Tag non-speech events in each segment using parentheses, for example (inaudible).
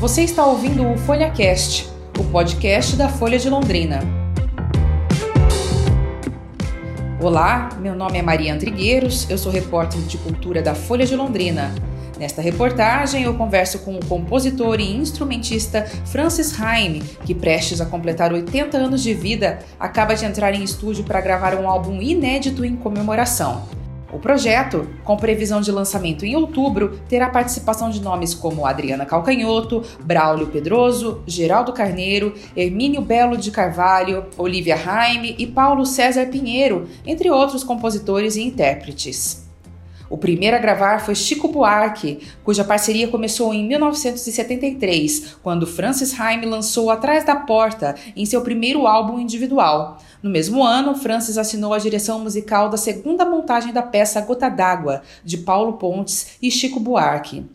Você está ouvindo o FolhaCast, o podcast da Folha de Londrina. Olá, meu nome é Maria Trigueiros, eu sou repórter de cultura da Folha de Londrina. Nesta reportagem, eu converso com o compositor e instrumentista Francis Haim, que prestes a completar 80 anos de vida, acaba de entrar em estúdio para gravar um álbum inédito em comemoração. O projeto, com previsão de lançamento em outubro, terá participação de nomes como Adriana Calcanhoto, Braulio Pedroso, Geraldo Carneiro, Hermínio Belo de Carvalho, Olivia Haim e Paulo César Pinheiro, entre outros compositores e intérpretes. O primeiro a gravar foi Chico Buarque, cuja parceria começou em 1973, quando Francis Haim lançou Atrás da Porta em seu primeiro álbum individual. No mesmo ano, Francis assinou a direção musical da segunda montagem da peça Gota d'Água, de Paulo Pontes e Chico Buarque.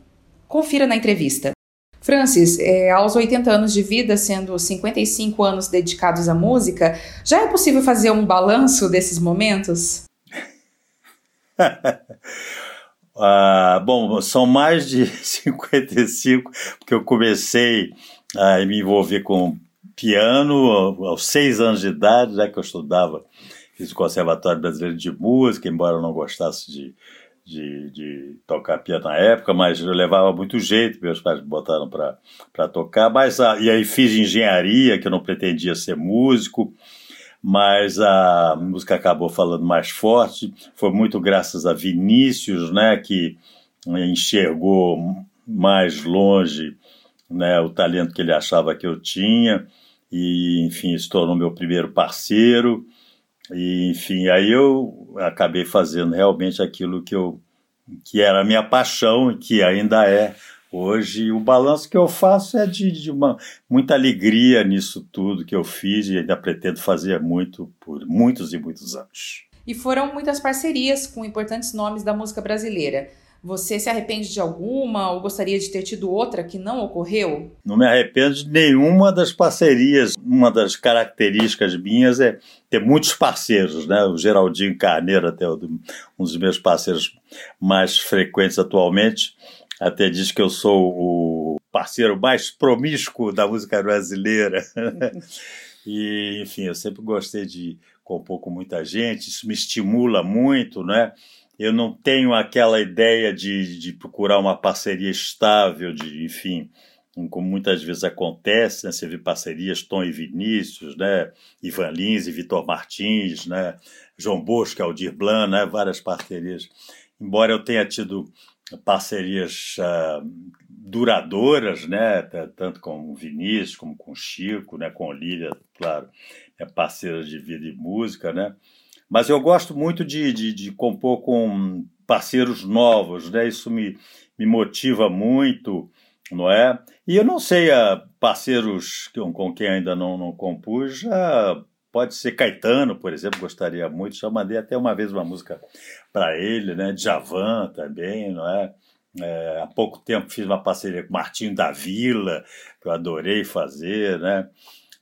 Confira na entrevista. Francis, é, aos 80 anos de vida, sendo 55 anos dedicados à música, já é possível fazer um balanço desses momentos? (laughs) ah, bom, são mais de (laughs) 55, porque eu comecei a me envolver com piano aos seis anos de idade, já que eu estudava, fiz o Conservatório Brasileiro de Música, embora eu não gostasse de, de, de, tocar piano na época, mas eu levava muito jeito, meus pais me botaram para tocar, mas, ah, e aí fiz engenharia, que eu não pretendia ser músico, mas a música acabou falando mais forte. Foi muito graças a Vinícius, né, que enxergou mais longe né, o talento que ele achava que eu tinha e, enfim, se tornou meu primeiro parceiro. E, enfim, aí eu acabei fazendo realmente aquilo que eu que era a minha paixão e que ainda é Hoje, o balanço que eu faço é de, de uma, muita alegria nisso tudo que eu fiz e ainda pretendo fazer muito por muitos e muitos anos. E foram muitas parcerias com importantes nomes da música brasileira. Você se arrepende de alguma ou gostaria de ter tido outra que não ocorreu? Não me arrependo de nenhuma das parcerias. Uma das características minhas é ter muitos parceiros, né? O Geraldinho Carneiro, até um dos meus parceiros mais frequentes atualmente, até diz que eu sou o parceiro mais promíscuo da música brasileira. (laughs) e, enfim, eu sempre gostei de compor com muita gente, isso me estimula muito, né? Eu não tenho aquela ideia de, de procurar uma parceria estável, de, enfim, como muitas vezes acontece, né? Você vê parcerias Tom e Vinícius, né? Ivan Lins e Vitor Martins, né? João Bosco, Aldir Blanc, né? Várias parcerias. Embora eu tenha tido parcerias uh, duradouras, né? Tanto com o Vinícius como com o Chico, né? Com a Lília, claro, é de vida e música, né? Mas eu gosto muito de, de, de, compor com parceiros novos, né? Isso me, me motiva muito, não é? E eu não sei, uh, parceiros com, com quem ainda não, não compus, já Pode ser Caetano, por exemplo, gostaria muito. Já mandei até uma vez uma música para ele, né? Djavan também, não é? é? Há pouco tempo fiz uma parceria com Martinho da Vila, que eu adorei fazer, né?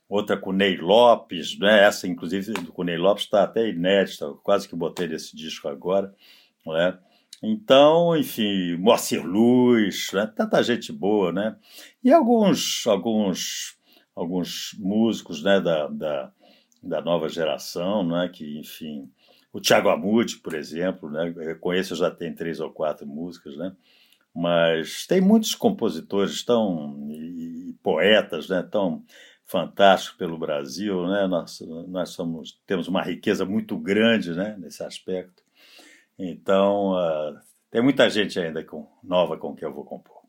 Outra com Ney Lopes, né? Essa, inclusive, com Ney Lopes está até inédita, quase que botei nesse disco agora, não é? Então, enfim, Moacir Luz, né? tanta gente boa, né? E alguns, alguns, alguns músicos, né, da, da da nova geração, né, que, enfim, o Thiago Amude, por exemplo, né, eu conheço, já tem três ou quatro músicas, né, mas tem muitos compositores tão, e, e poetas né, tão fantásticos pelo Brasil, né, nós, nós somos, temos uma riqueza muito grande né, nesse aspecto, então uh, tem muita gente ainda com, nova com que eu vou compor.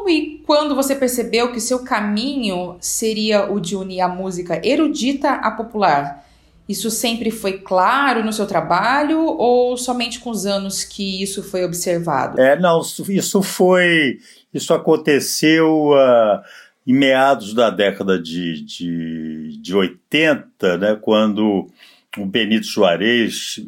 Como e quando você percebeu que seu caminho seria o de unir a música erudita à popular? Isso sempre foi claro no seu trabalho ou somente com os anos que isso foi observado? É, não, isso foi. Isso aconteceu uh, em meados da década de, de, de 80, né, quando o Benito Juarez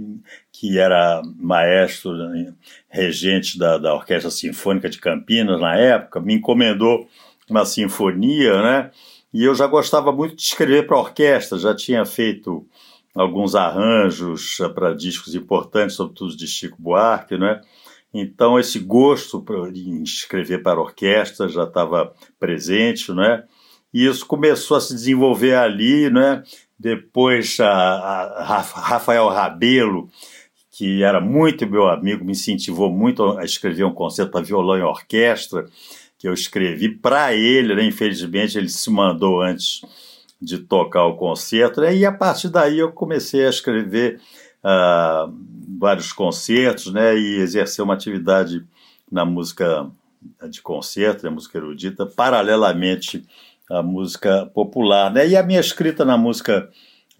que era maestro, né, regente da, da Orquestra Sinfônica de Campinas na época, me encomendou uma sinfonia, né? E eu já gostava muito de escrever para orquestra, já tinha feito alguns arranjos para discos importantes, sobretudo de Chico Buarque, né? Então esse gosto em escrever para orquestra já estava presente, né? E isso começou a se desenvolver ali, né? Depois a, a Rafael Rabelo, que era muito meu amigo, me incentivou muito a escrever um concerto para violão e orquestra, que eu escrevi para ele, né? Infelizmente ele se mandou antes de tocar o concerto, né? e a partir daí eu comecei a escrever uh, vários concertos, né? E exercer uma atividade na música de concerto, na música erudita, paralelamente à música popular, né? E a minha escrita na música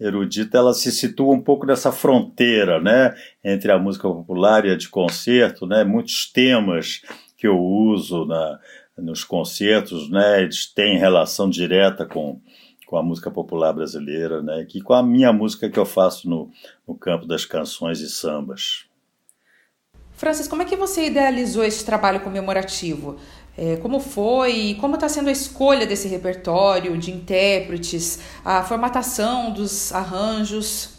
erudita, ela se situa um pouco nessa fronteira, né? Entre a música popular e a de concerto, né? Muitos temas que eu uso na, nos concertos, né? Eles têm relação direta com com a música popular brasileira, né? Que com a minha música que eu faço no, no campo das canções e sambas. Francis, como é que você idealizou esse trabalho comemorativo? É, como foi como está sendo a escolha desse repertório de intérpretes, a formatação dos arranjos?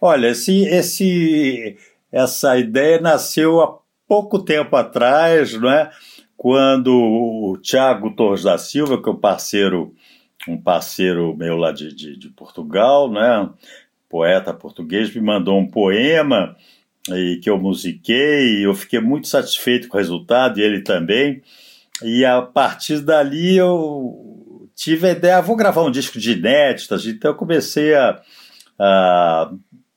Olha, esse, esse, essa ideia nasceu há pouco tempo atrás, não é? quando o Tiago Torres da Silva, que é o parceiro um parceiro meu lá de, de, de Portugal, né, poeta português, me mandou um poema e que eu musiquei, eu fiquei muito satisfeito com o resultado, e ele também. E a partir dali eu tive a ideia, ah, vou gravar um disco de inéditas, então eu comecei a, a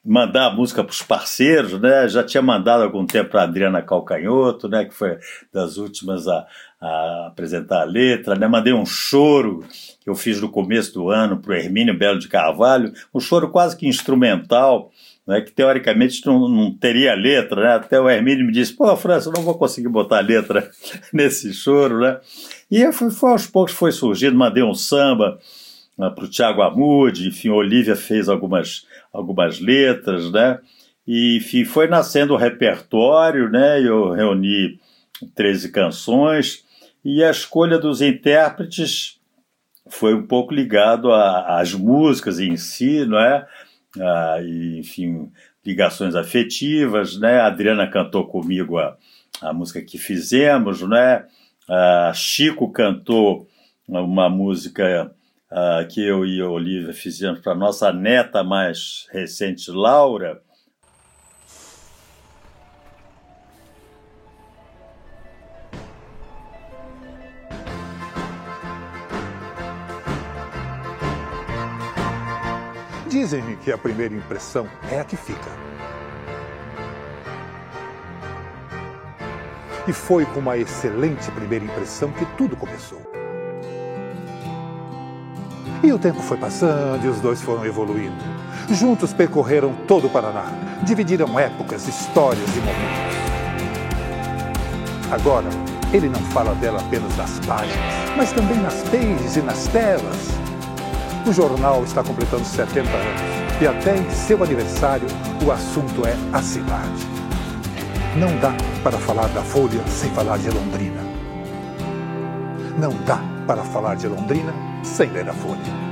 mandar a música para os parceiros, né? Já tinha mandado algum tempo para Adriana Calcanhoto, né? Que foi das últimas a, a apresentar a letra, né? Mandei um choro que eu fiz no começo do ano para o Hermínio Belo de Carvalho, um choro quase que instrumental, né? Que teoricamente não, não teria letra, né? Até o Hermínio me disse, pô, França, não vou conseguir botar letra (laughs) nesse choro, né? E foi, foi aos poucos foi surgindo, mandei um samba né, para o Tiago Amude, enfim, Olivia fez algumas, algumas letras, né? E enfim, foi nascendo o repertório, né? Eu reuni 13 canções e a escolha dos intérpretes foi um pouco ligado às músicas em si, não é? Ah, e, enfim, ligações afetivas, né? A Adriana cantou comigo a, a música que fizemos, né? Ah, Chico cantou uma música uh, que eu e a Olivia fizemos para nossa neta mais recente, Laura. Dizem que a primeira impressão é a que fica. E foi com uma excelente primeira impressão que tudo começou. E o tempo foi passando e os dois foram evoluindo. Juntos percorreram todo o Paraná, dividiram épocas, histórias e momentos. Agora, ele não fala dela apenas nas páginas, mas também nas pages e nas telas. O jornal está completando 70 anos e até em seu aniversário o assunto é a cidade. Não dá para falar da Folha sem falar de Londrina. Não dá para falar de Londrina sem ler a Folha.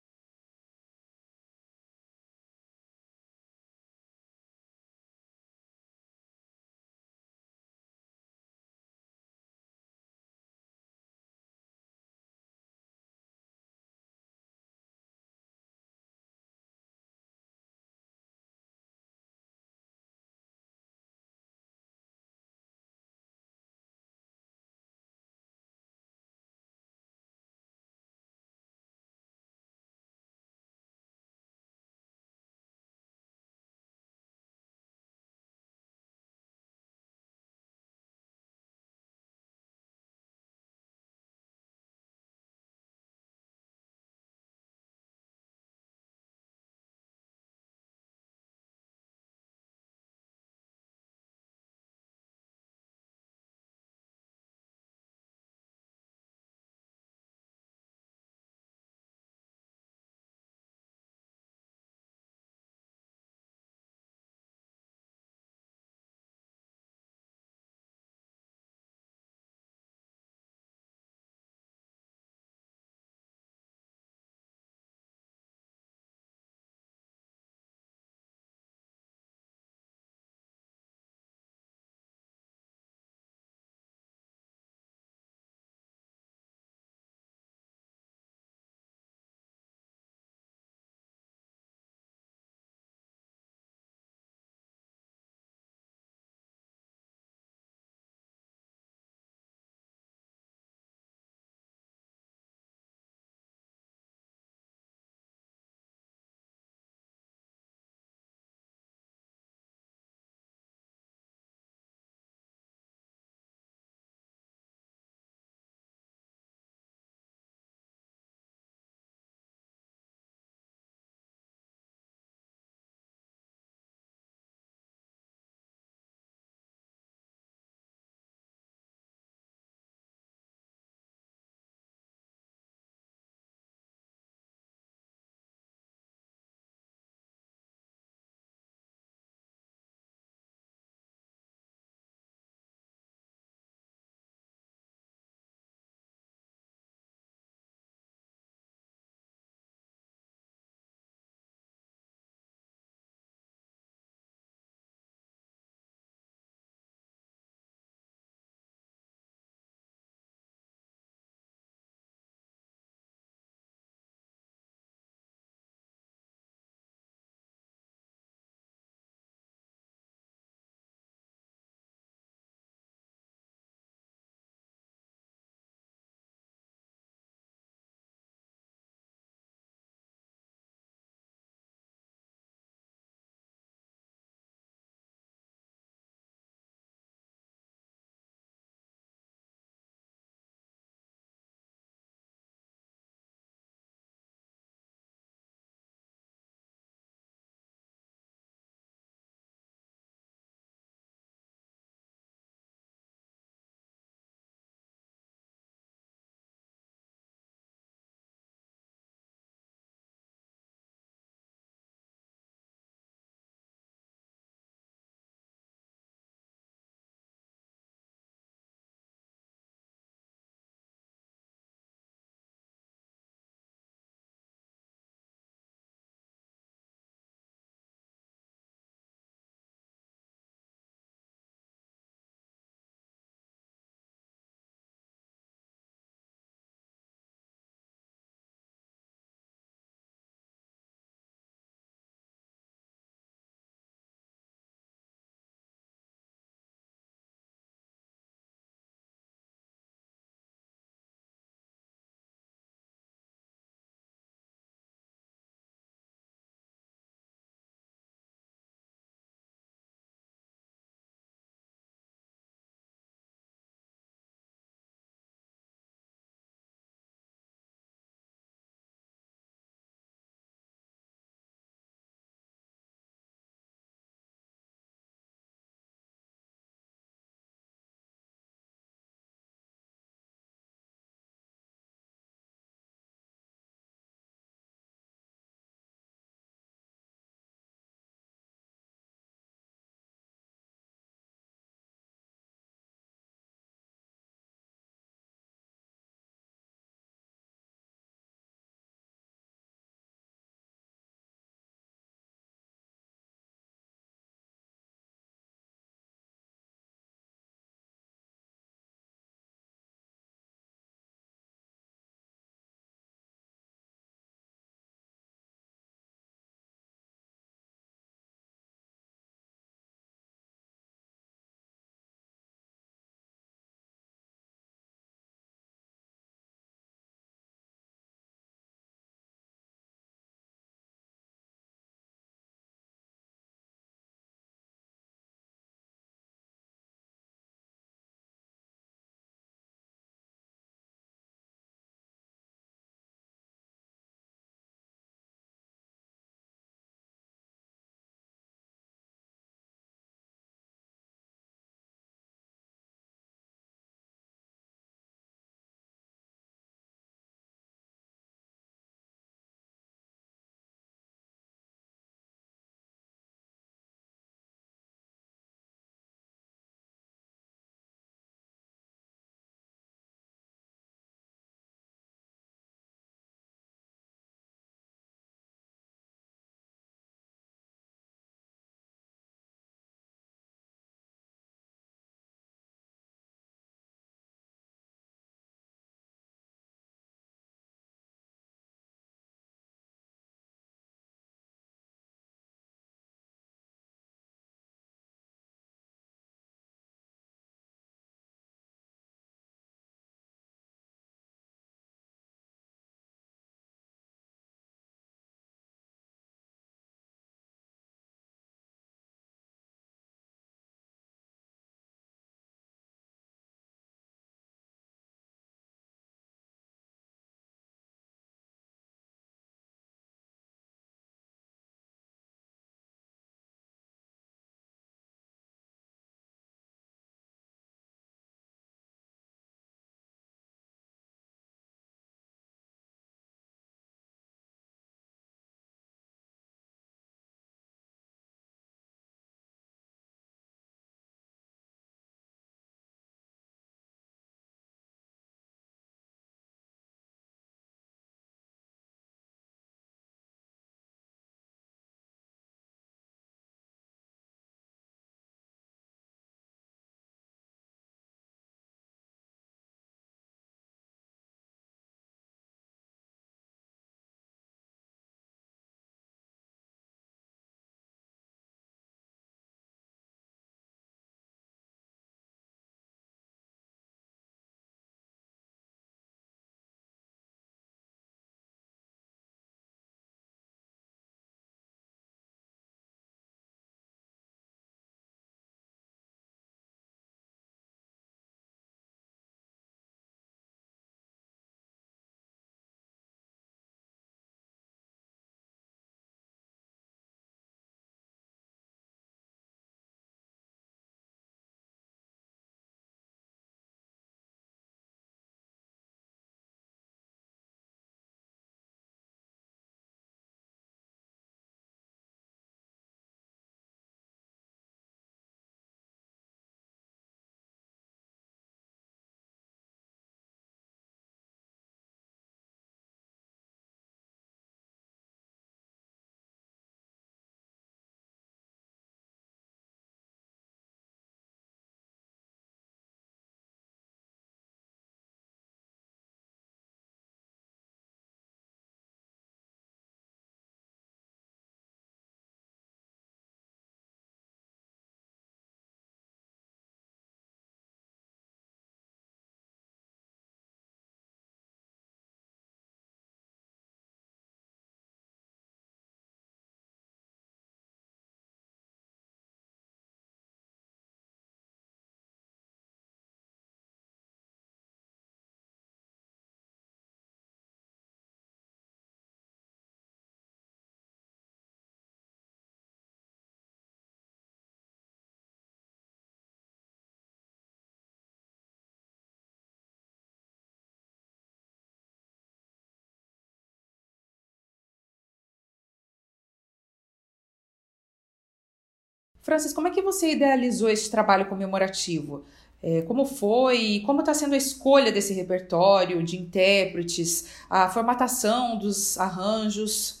Francis, como é que você idealizou esse trabalho comemorativo? É, como foi? Como está sendo a escolha desse repertório de intérpretes, a formatação dos arranjos?